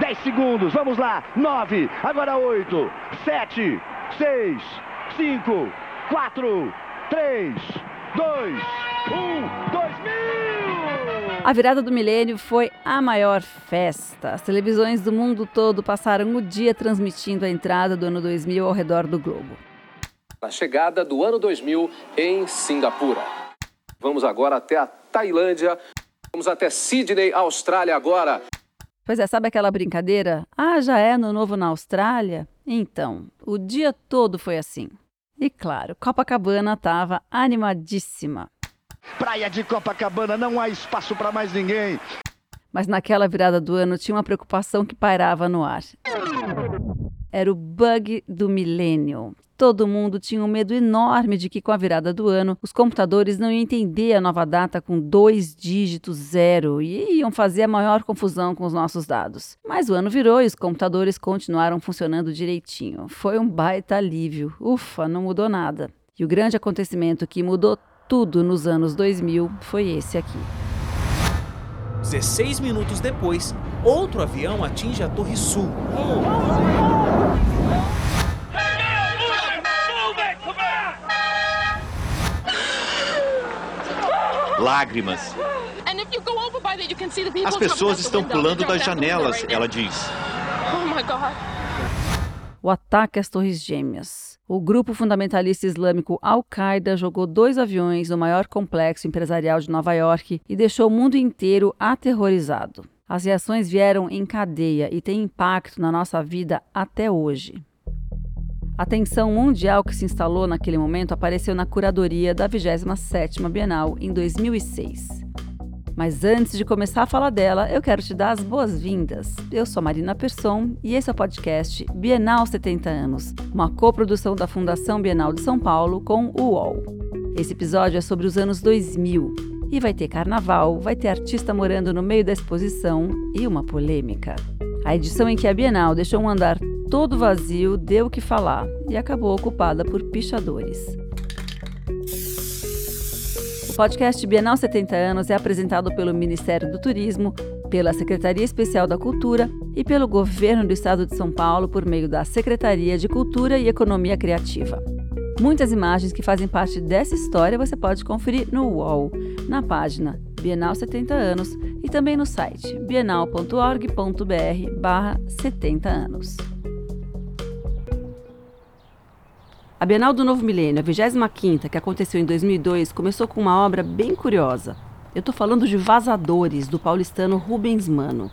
10 segundos, vamos lá. 9, agora 8, 7, 6, 5, 4, 3, 2, 1, 2000! A virada do milênio foi a maior festa. As televisões do mundo todo passaram o dia transmitindo a entrada do ano 2000 ao redor do globo. A chegada do ano 2000 em Singapura. Vamos agora até a Tailândia. Vamos até Sydney, Austrália agora. Pois é, sabe aquela brincadeira? Ah, já é no novo na Austrália? Então, o dia todo foi assim. E claro, Copacabana estava animadíssima. Praia de Copacabana, não há espaço para mais ninguém. Mas naquela virada do ano tinha uma preocupação que pairava no ar. Era o bug do milênio. Todo mundo tinha um medo enorme de que, com a virada do ano, os computadores não iam entender a nova data com dois dígitos zero e iam fazer a maior confusão com os nossos dados. Mas o ano virou e os computadores continuaram funcionando direitinho. Foi um baita alívio. Ufa, não mudou nada. E o grande acontecimento que mudou tudo nos anos 2000 foi esse aqui. 16 minutos depois, outro avião atinge a Torre Sul. Lágrimas. As pessoas estão pulando das janelas, ela diz. O ataque às Torres Gêmeas. O grupo fundamentalista islâmico Al-Qaeda jogou dois aviões no maior complexo empresarial de Nova York e deixou o mundo inteiro aterrorizado. As reações vieram em cadeia e têm impacto na nossa vida até hoje. A tensão mundial que se instalou naquele momento apareceu na curadoria da 27ª Bienal em 2006. Mas antes de começar a falar dela, eu quero te dar as boas-vindas. Eu sou Marina Persson e esse é o podcast Bienal 70 anos, uma coprodução da Fundação Bienal de São Paulo com o UOL. Esse episódio é sobre os anos 2000 e vai ter carnaval, vai ter artista morando no meio da exposição e uma polêmica. A edição em que a Bienal deixou um andar todo vazio deu o que falar e acabou ocupada por pichadores. O podcast Bienal 70 anos é apresentado pelo Ministério do Turismo, pela Secretaria Especial da Cultura e pelo Governo do Estado de São Paulo por meio da Secretaria de Cultura e Economia Criativa. Muitas imagens que fazem parte dessa história você pode conferir no UOL, na página Bienal 70 anos e também no site bienal.org.br/70 anos. A Bienal do Novo Milênio, a 25ª, que aconteceu em 2002, começou com uma obra bem curiosa. Eu estou falando de Vazadores, do paulistano Rubens Mano.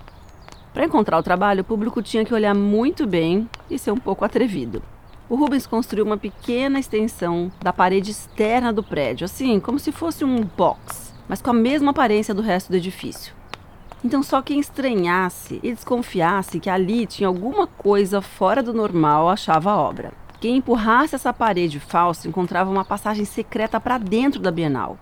Para encontrar o trabalho, o público tinha que olhar muito bem e ser um pouco atrevido. O Rubens construiu uma pequena extensão da parede externa do prédio, assim, como se fosse um box, mas com a mesma aparência do resto do edifício. Então, só quem estranhasse e desconfiasse que ali tinha alguma coisa fora do normal achava a obra. Quem empurrasse essa parede falsa encontrava uma passagem secreta para dentro da Bienal.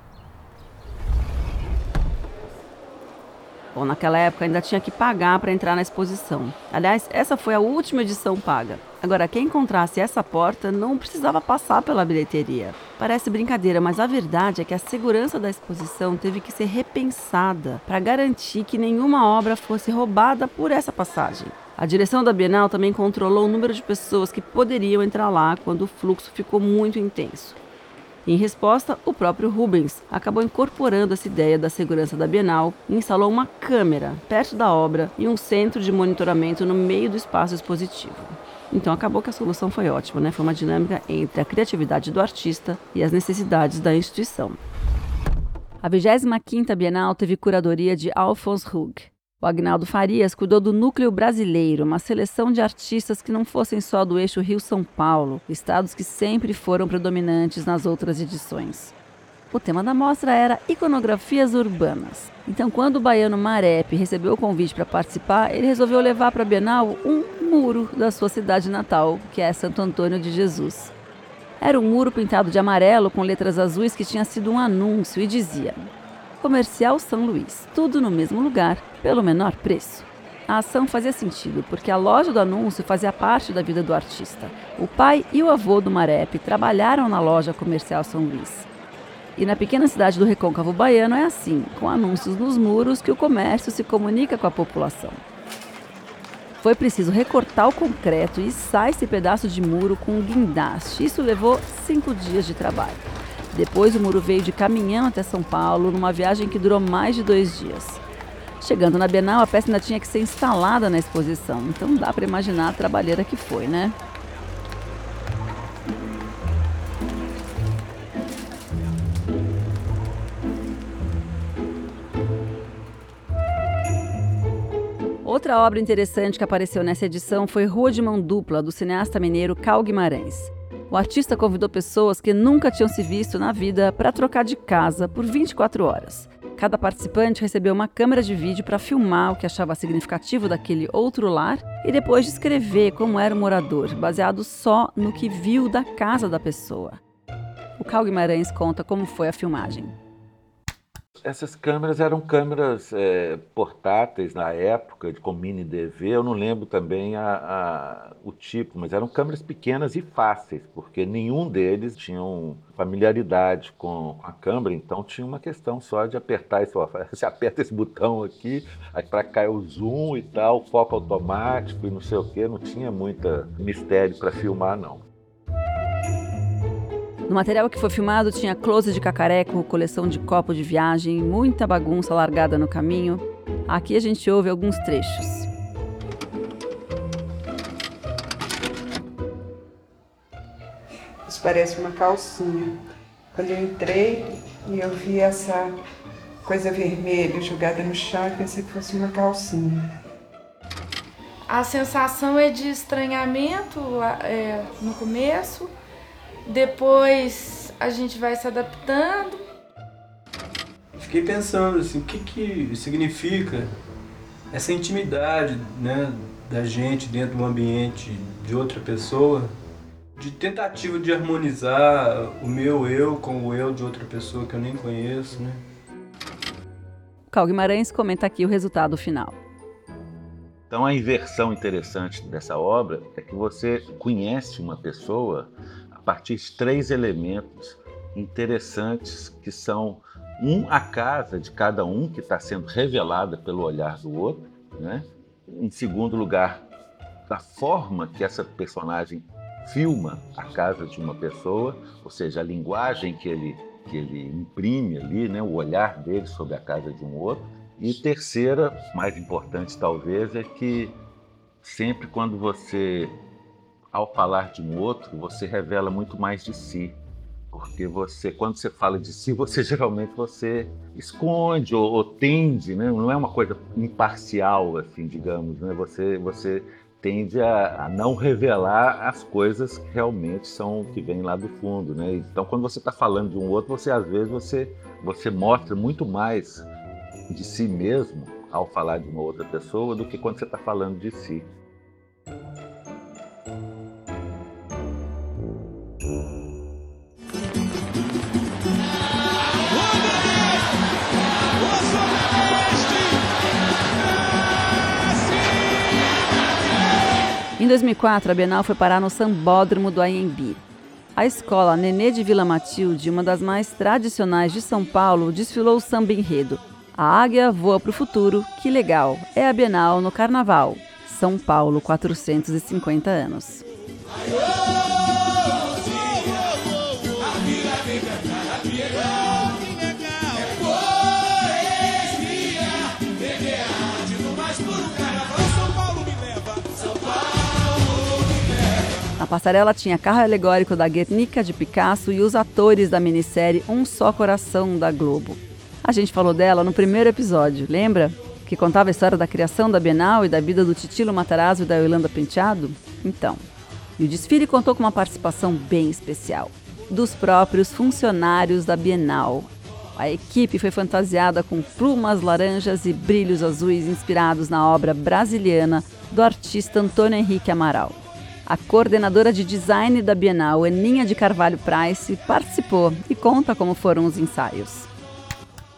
Bom, naquela época ainda tinha que pagar para entrar na exposição. Aliás, essa foi a última edição paga. Agora, quem encontrasse essa porta não precisava passar pela bilheteria. Parece brincadeira, mas a verdade é que a segurança da exposição teve que ser repensada para garantir que nenhuma obra fosse roubada por essa passagem. A direção da Bienal também controlou o número de pessoas que poderiam entrar lá quando o fluxo ficou muito intenso. Em resposta, o próprio Rubens acabou incorporando essa ideia da segurança da Bienal e instalou uma câmera perto da obra e um centro de monitoramento no meio do espaço expositivo. Então acabou que a solução foi ótima, né? Foi uma dinâmica entre a criatividade do artista e as necessidades da instituição. A 25ª Bienal teve curadoria de Alphonse Hug, o Agnaldo Farias cuidou do núcleo brasileiro, uma seleção de artistas que não fossem só do eixo Rio-São Paulo, estados que sempre foram predominantes nas outras edições. O tema da mostra era iconografias urbanas. Então, quando o baiano Marep recebeu o convite para participar, ele resolveu levar para a Bienal um muro da sua cidade natal, que é Santo Antônio de Jesus. Era um muro pintado de amarelo com letras azuis que tinha sido um anúncio e dizia: Comercial São Luís, tudo no mesmo lugar, pelo menor preço. A ação fazia sentido, porque a loja do anúncio fazia parte da vida do artista. O pai e o avô do Marep trabalharam na loja comercial São Luís. E na pequena cidade do Recôncavo Baiano é assim, com anúncios nos muros que o comércio se comunica com a população. Foi preciso recortar o concreto e içar esse pedaço de muro com um guindaste. Isso levou cinco dias de trabalho. Depois o muro veio de caminhão até São Paulo, numa viagem que durou mais de dois dias. Chegando na Bienal, a peça ainda tinha que ser instalada na exposição, então dá para imaginar a trabalheira que foi, né? Outra obra interessante que apareceu nessa edição foi Rua de Mão Dupla, do cineasta mineiro Cal Guimarães. O artista convidou pessoas que nunca tinham se visto na vida para trocar de casa por 24 horas. Cada participante recebeu uma câmera de vídeo para filmar o que achava significativo daquele outro lar e depois descrever como era o morador, baseado só no que viu da casa da pessoa. O Cal Guimarães conta como foi a filmagem. Essas câmeras eram câmeras é, portáteis na época, com mini DV. Eu não lembro também a, a, o tipo, mas eram câmeras pequenas e fáceis, porque nenhum deles tinha familiaridade com, a câmera, então tinha uma questão só de apertar esse, você aperta esse botão aqui, aí para cá é o zoom e tal, foco automático e não sei o que, não tinha muita mistério para filmar não. No material que foi filmado tinha close de cacareco, coleção de copo de viagem, muita bagunça largada no caminho. Aqui a gente ouve alguns trechos. Isso parece uma calcinha. Quando eu entrei e eu vi essa coisa vermelha jogada no chão, eu pensei que fosse uma calcinha. A sensação é de estranhamento é, no começo, depois a gente vai se adaptando. Fiquei pensando assim, o que, que significa essa intimidade né, da gente dentro do ambiente de outra pessoa, de tentativa de harmonizar o meu eu com o eu de outra pessoa que eu nem conheço. Né? Cal Guimarães comenta aqui o resultado final. Então, a inversão interessante dessa obra é que você conhece uma pessoa partir de três elementos interessantes que são um a casa de cada um que está sendo revelada pelo olhar do outro, né? Em segundo lugar, da forma que essa personagem filma a casa de uma pessoa, ou seja, a linguagem que ele que ele imprime ali, né? O olhar dele sobre a casa de um outro. E terceira, mais importante talvez, é que sempre quando você ao falar de um outro, você revela muito mais de si. Porque você, quando você fala de si, você geralmente você esconde ou, ou tende, né? não é uma coisa imparcial, assim, digamos, né? Você, você tende a, a, não revelar as coisas que realmente são que vêm lá do fundo, né? Então, quando você está falando de um outro, você às vezes você você mostra muito mais de si mesmo ao falar de uma outra pessoa do que quando você está falando de si. 2004, a Bienal foi parar no Sambódromo do AMB. A escola Nenê de Vila Matilde, uma das mais tradicionais de São Paulo, desfilou o samba enredo. A águia voa para o futuro, que legal! É a Bienal no Carnaval. São Paulo, 450 anos. Passarela tinha carro alegórico da Guernica de Picasso e os atores da minissérie Um Só Coração da Globo. A gente falou dela no primeiro episódio, lembra? Que contava a história da criação da Bienal e da vida do Titilo Matarazzo e da Yolanda Penteado? Então, e o desfile contou com uma participação bem especial dos próprios funcionários da Bienal. A equipe foi fantasiada com plumas laranjas e brilhos azuis inspirados na obra brasiliana do artista Antônio Henrique Amaral. A coordenadora de design da Bienal, Aninha de Carvalho Price, participou e conta como foram os ensaios.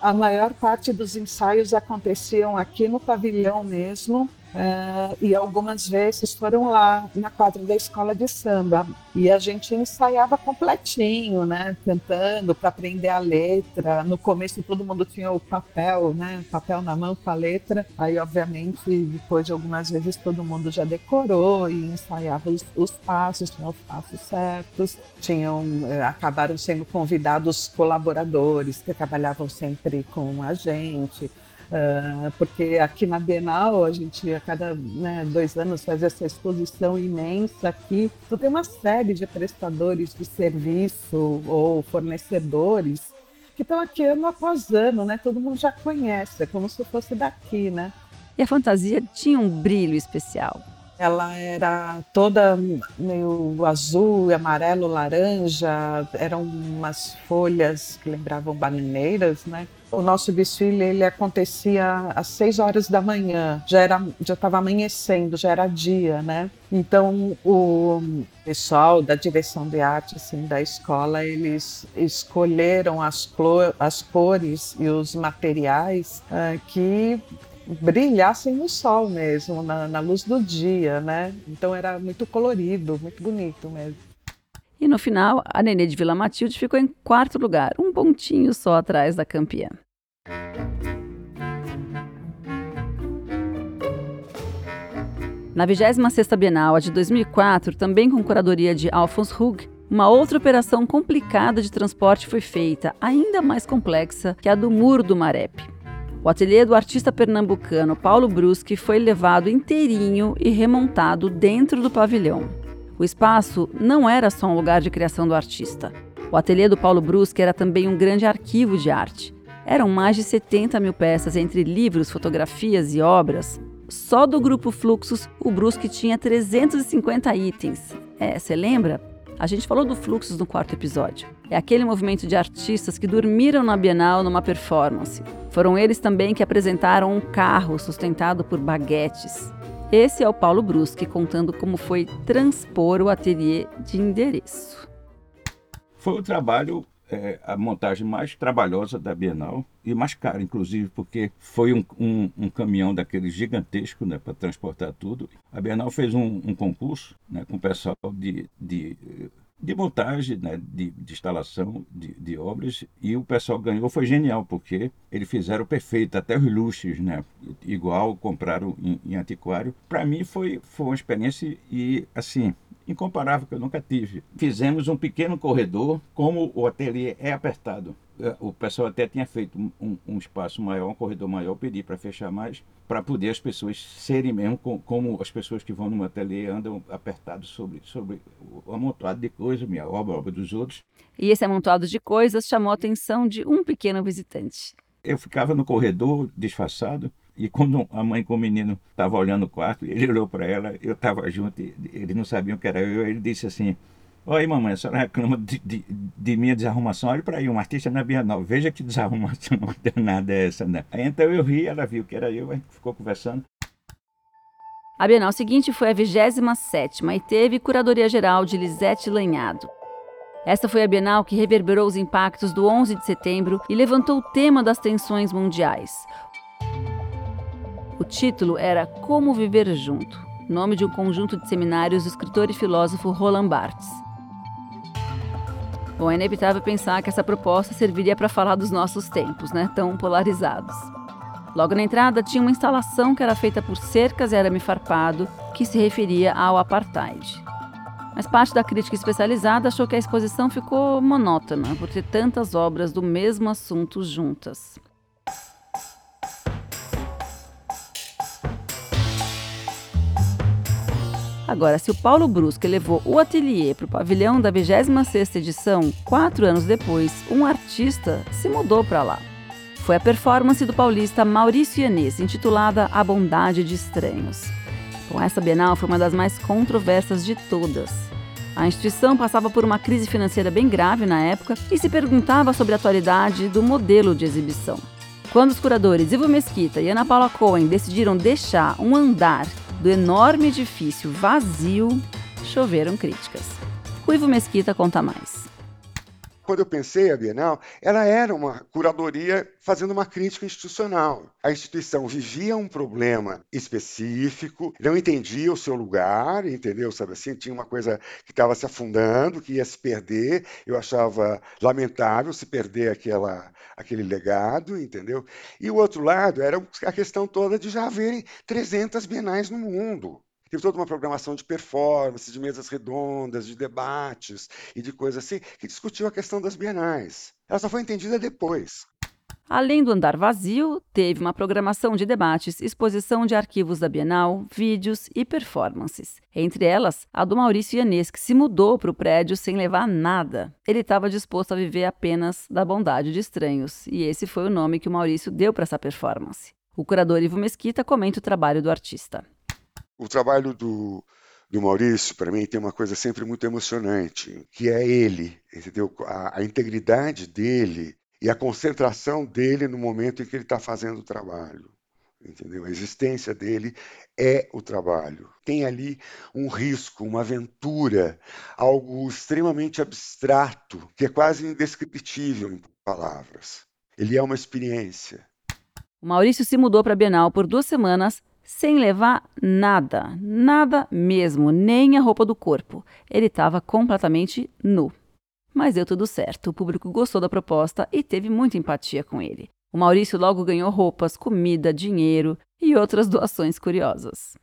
A maior parte dos ensaios aconteciam aqui no pavilhão mesmo, Uh, e algumas vezes foram lá na quadra da escola de samba e a gente ensaiava completinho, né, cantando para aprender a letra. No começo todo mundo tinha o papel, né, papel na mão com a letra. Aí, obviamente, depois de algumas vezes todo mundo já decorou e ensaiava os, os passos, tinha os passos certos. Tinham, eh, acabaram sendo convidados colaboradores que trabalhavam sempre com a gente. Uh, porque aqui na Bienal a gente a cada né, dois anos faz essa exposição imensa aqui. Então tem uma série de prestadores de serviço ou fornecedores que estão aqui ano após ano, né? Todo mundo já conhece, é como se fosse daqui, né? E a fantasia tinha um brilho especial. Ela era toda meio azul, amarelo, laranja, eram umas folhas que lembravam bananeiras, né? O nosso desfile ele acontecia às seis horas da manhã, já era já estava amanhecendo, já era dia, né? Então o pessoal da direção de arte assim da escola eles escolheram as, as cores e os materiais uh, que brilhassem no sol mesmo, na, na luz do dia, né? Então era muito colorido, muito bonito mesmo. E no final, a Nenê de Vila Matilde ficou em quarto lugar, um pontinho só atrás da campeã. Na 26ª Bienal, a de 2004, também com curadoria de Alphonse Hug, uma outra operação complicada de transporte foi feita, ainda mais complexa que a do Muro do Marepe. O ateliê do artista pernambucano Paulo Bruschi foi levado inteirinho e remontado dentro do pavilhão. O espaço não era só um lugar de criação do artista. O ateliê do Paulo Bruschi era também um grande arquivo de arte. Eram mais de 70 mil peças entre livros, fotografias e obras. Só do grupo Fluxos, o Bruschi tinha 350 itens. É, você lembra? A gente falou do Fluxos no quarto episódio. É aquele movimento de artistas que dormiram na Bienal numa performance. Foram eles também que apresentaram um carro sustentado por baguetes. Esse é o Paulo Bruschi contando como foi transpor o ateliê de endereço. Foi o trabalho é, a montagem mais trabalhosa da Bienal e mais cara, inclusive, porque foi um, um, um caminhão daquele gigantesco né, para transportar tudo. A Bienal fez um, um concurso né, com o pessoal de, de, de montagem, né, de, de instalação de, de, obras, e o pessoal ganhou. Foi genial, porque eles fizeram perfeito, até os luxos, né, igual compraram em, em antiquário. Para mim foi, foi uma experiência e, assim, incomparável que eu nunca tive. Fizemos um pequeno corredor, como o ateliê é apertado. É, o pessoal até tinha feito um, um espaço maior, um corredor maior, pedi para fechar mais, para poder as pessoas serem mesmo com, como as pessoas que vão no ateliê andam apertados sobre, sobre o amontoado de coisas, minha obra, a obra dos outros. E esse amontoado de coisas chamou a atenção de um pequeno visitante. Eu ficava no corredor, disfarçado, e quando a mãe com o menino estava olhando o quarto, ele olhou para ela, eu estava junto, eles não sabiam que era eu, ele disse assim, Oi, mamãe, a senhora reclama de, de, de minha desarrumação. Olha para aí, um artista na Bienal. Veja que desarrumação nada é essa, né? Aí, então eu ri, ela viu que era eu, a gente ficou conversando. A Bienal seguinte foi a 27 e teve curadoria geral de Lisete Lanhado. Esta foi a Bienal que reverberou os impactos do 11 de setembro e levantou o tema das tensões mundiais. O título era Como Viver Junto, nome de um conjunto de seminários do escritor e filósofo Roland Barthes. Bom, é inevitável pensar que essa proposta serviria para falar dos nossos tempos, né, tão polarizados. Logo na entrada tinha uma instalação que era feita por cercas e arame farpado, que se referia ao apartheid. Mas parte da crítica especializada achou que a exposição ficou monótona por ter tantas obras do mesmo assunto juntas. Agora, se o Paulo Brusque levou o ateliê para o pavilhão da 26ª edição, quatro anos depois, um artista se mudou para lá. Foi a performance do paulista Maurício Yanês, intitulada A Bondade de Estranhos. Com essa Bienal foi uma das mais controversas de todas. A instituição passava por uma crise financeira bem grave na época e se perguntava sobre a atualidade do modelo de exibição. Quando os curadores Ivo Mesquita e Ana Paula Cohen decidiram deixar um andar do enorme edifício vazio, choveram críticas. Ruivo Mesquita conta mais. Quando eu pensei a Bienal, ela era uma curadoria fazendo uma crítica institucional. A instituição vivia um problema específico, não entendia o seu lugar, entendeu? Sabe assim, tinha uma coisa que estava se afundando, que ia se perder. Eu achava lamentável se perder aquela, aquele legado, entendeu? E o outro lado era a questão toda de já haverem 300 bienais no mundo. Teve toda uma programação de performance, de mesas redondas, de debates e de coisas assim, que discutiu a questão das bienais. Ela só foi entendida depois. Além do andar vazio, teve uma programação de debates, exposição de arquivos da Bienal, vídeos e performances. Entre elas, a do Maurício Yanês, que se mudou para o prédio sem levar nada. Ele estava disposto a viver apenas da bondade de estranhos, e esse foi o nome que o Maurício deu para essa performance. O curador Ivo Mesquita comenta o trabalho do artista. O trabalho do, do Maurício, para mim, tem uma coisa sempre muito emocionante, que é ele, entendeu? A, a integridade dele e a concentração dele no momento em que ele está fazendo o trabalho. Entendeu? A existência dele é o trabalho. Tem ali um risco, uma aventura, algo extremamente abstrato, que é quase indescritível em palavras. Ele é uma experiência. O Maurício se mudou para Bienal por duas semanas sem levar nada, nada mesmo, nem a roupa do corpo. Ele estava completamente nu. Mas deu tudo certo, o público gostou da proposta e teve muita empatia com ele. O Maurício logo ganhou roupas, comida, dinheiro e outras doações curiosas.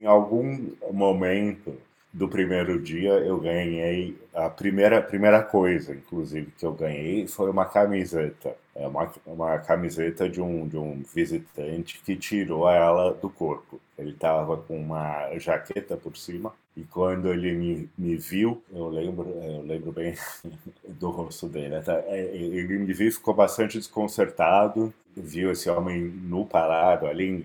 Em algum momento do primeiro dia eu ganhei a primeira primeira coisa, inclusive que eu ganhei foi uma camiseta, é uma, uma camiseta de um de um visitante que tirou ela do corpo. Ele estava com uma jaqueta por cima e quando ele me, me viu, eu lembro eu lembro bem do rosto dele. Tá? Ele me viu, ficou bastante desconcertado, viu esse homem nu parado ali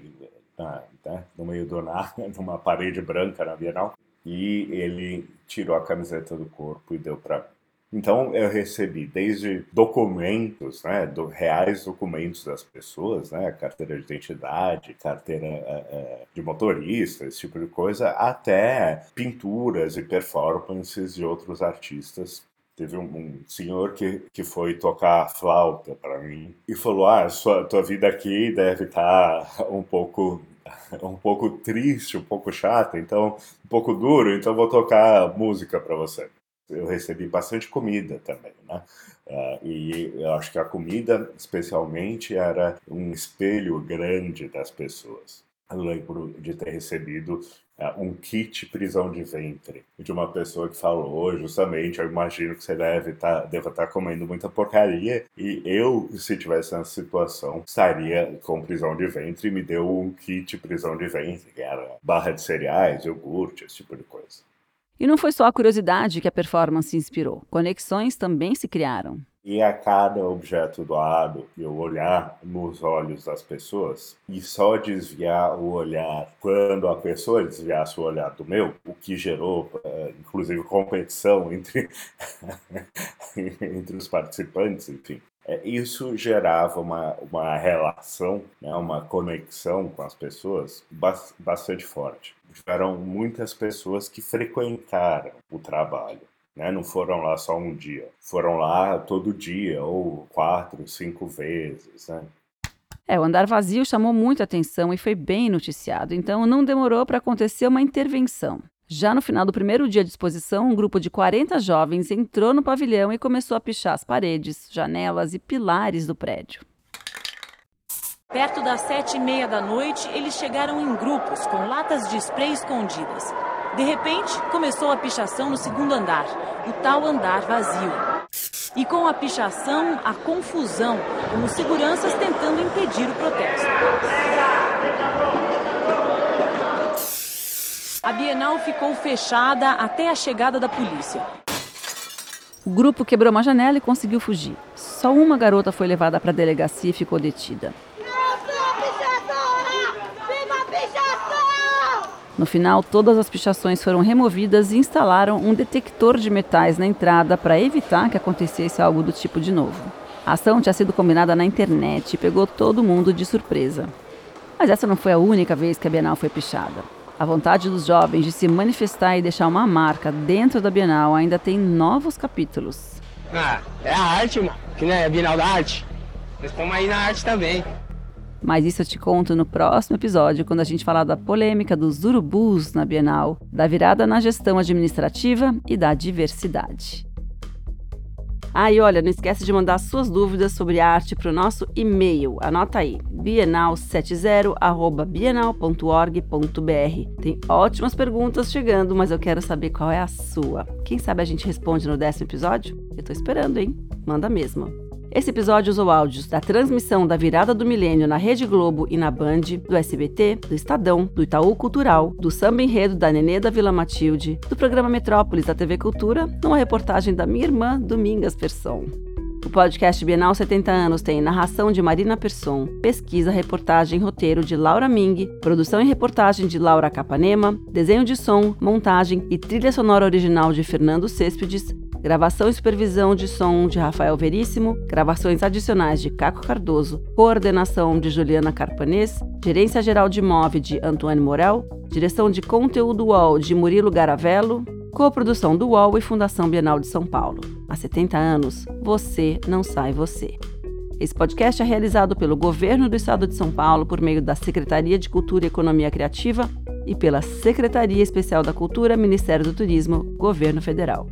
na, né, no meio do nada, numa parede branca na Bienal e ele tirou a camiseta do corpo e deu para então eu recebi desde documentos, né, do, reais documentos das pessoas, né, carteira de identidade, carteira é, de motorista, esse tipo de coisa, até pinturas e performances de outros artistas. Teve um, um senhor que, que foi tocar flauta para mim e falou: Ah, sua, tua vida aqui deve estar tá um pouco um pouco triste, um pouco chata, então um pouco duro, então vou tocar música para você. Eu recebi bastante comida também, né? Uh, e eu acho que a comida, especialmente, era um espelho grande das pessoas. Eu lembro de ter recebido é, um kit prisão de ventre de uma pessoa que falou justamente, eu imagino que você deve tá, deva estar tá comendo muita porcaria e eu, se tivesse nessa situação, estaria com prisão de ventre e me deu um kit prisão de ventre, que era barra de cereais, iogurte, esse tipo de coisa. E não foi só a curiosidade que a performance inspirou, conexões também se criaram e a cada objeto doado eu olhar nos olhos das pessoas e só desviar o olhar quando a pessoa desviasse o olhar do meu, o que gerou, eh, inclusive, competição entre, entre os participantes, enfim. É, isso gerava uma, uma relação, né, uma conexão com as pessoas bastante forte. Tiveram muitas pessoas que frequentaram o trabalho né? Não foram lá só um dia, foram lá todo dia ou quatro, cinco vezes, né? É, o andar vazio chamou muita atenção e foi bem noticiado, então não demorou para acontecer uma intervenção. Já no final do primeiro dia de exposição, um grupo de 40 jovens entrou no pavilhão e começou a pichar as paredes, janelas e pilares do prédio. Perto das sete e meia da noite, eles chegaram em grupos com latas de spray escondidas. De repente, começou a pichação no segundo andar, o tal andar vazio. E com a pichação, a confusão, com os seguranças tentando impedir o protesto. A Bienal ficou fechada até a chegada da polícia. O grupo quebrou uma janela e conseguiu fugir. Só uma garota foi levada para a delegacia e ficou detida. No final, todas as pichações foram removidas e instalaram um detector de metais na entrada para evitar que acontecesse algo do tipo de novo. A ação tinha sido combinada na internet e pegou todo mundo de surpresa. Mas essa não foi a única vez que a Bienal foi pichada. A vontade dos jovens de se manifestar e deixar uma marca dentro da Bienal ainda tem novos capítulos. Ah, é a arte, mano. Que não é a Bienal da Arte. Nós estamos aí na arte também. Mas isso eu te conto no próximo episódio, quando a gente falar da polêmica dos urubus na Bienal, da virada na gestão administrativa e da diversidade. Ah, e olha, não esquece de mandar suas dúvidas sobre arte para o nosso e-mail. Anota aí, bienal70@bienal.org.br. Tem ótimas perguntas chegando, mas eu quero saber qual é a sua. Quem sabe a gente responde no décimo episódio? Eu tô esperando, hein? Manda mesmo. Esse episódio usou áudios da transmissão da virada do milênio na Rede Globo e na Band, do SBT, do Estadão, do Itaú Cultural, do samba enredo da Nenê da Vila Matilde, do programa Metrópolis da TV Cultura, numa reportagem da minha irmã Domingas Persson. O podcast Bienal 70 anos tem narração de Marina Persson, pesquisa, reportagem e roteiro de Laura Ming, produção e reportagem de Laura Capanema, desenho de som, montagem e trilha sonora original de Fernando Cêspedes, gravação e supervisão de som de Rafael Veríssimo, gravações adicionais de Caco Cardoso, coordenação de Juliana Carpanês, gerência geral de MOV de Antônio Morel, direção de conteúdo UOL de Murilo Garavello, coprodução do UOL e Fundação Bienal de São Paulo. Há 70 anos, você não sai você. Esse podcast é realizado pelo Governo do Estado de São Paulo por meio da Secretaria de Cultura e Economia Criativa e pela Secretaria Especial da Cultura, Ministério do Turismo, Governo Federal.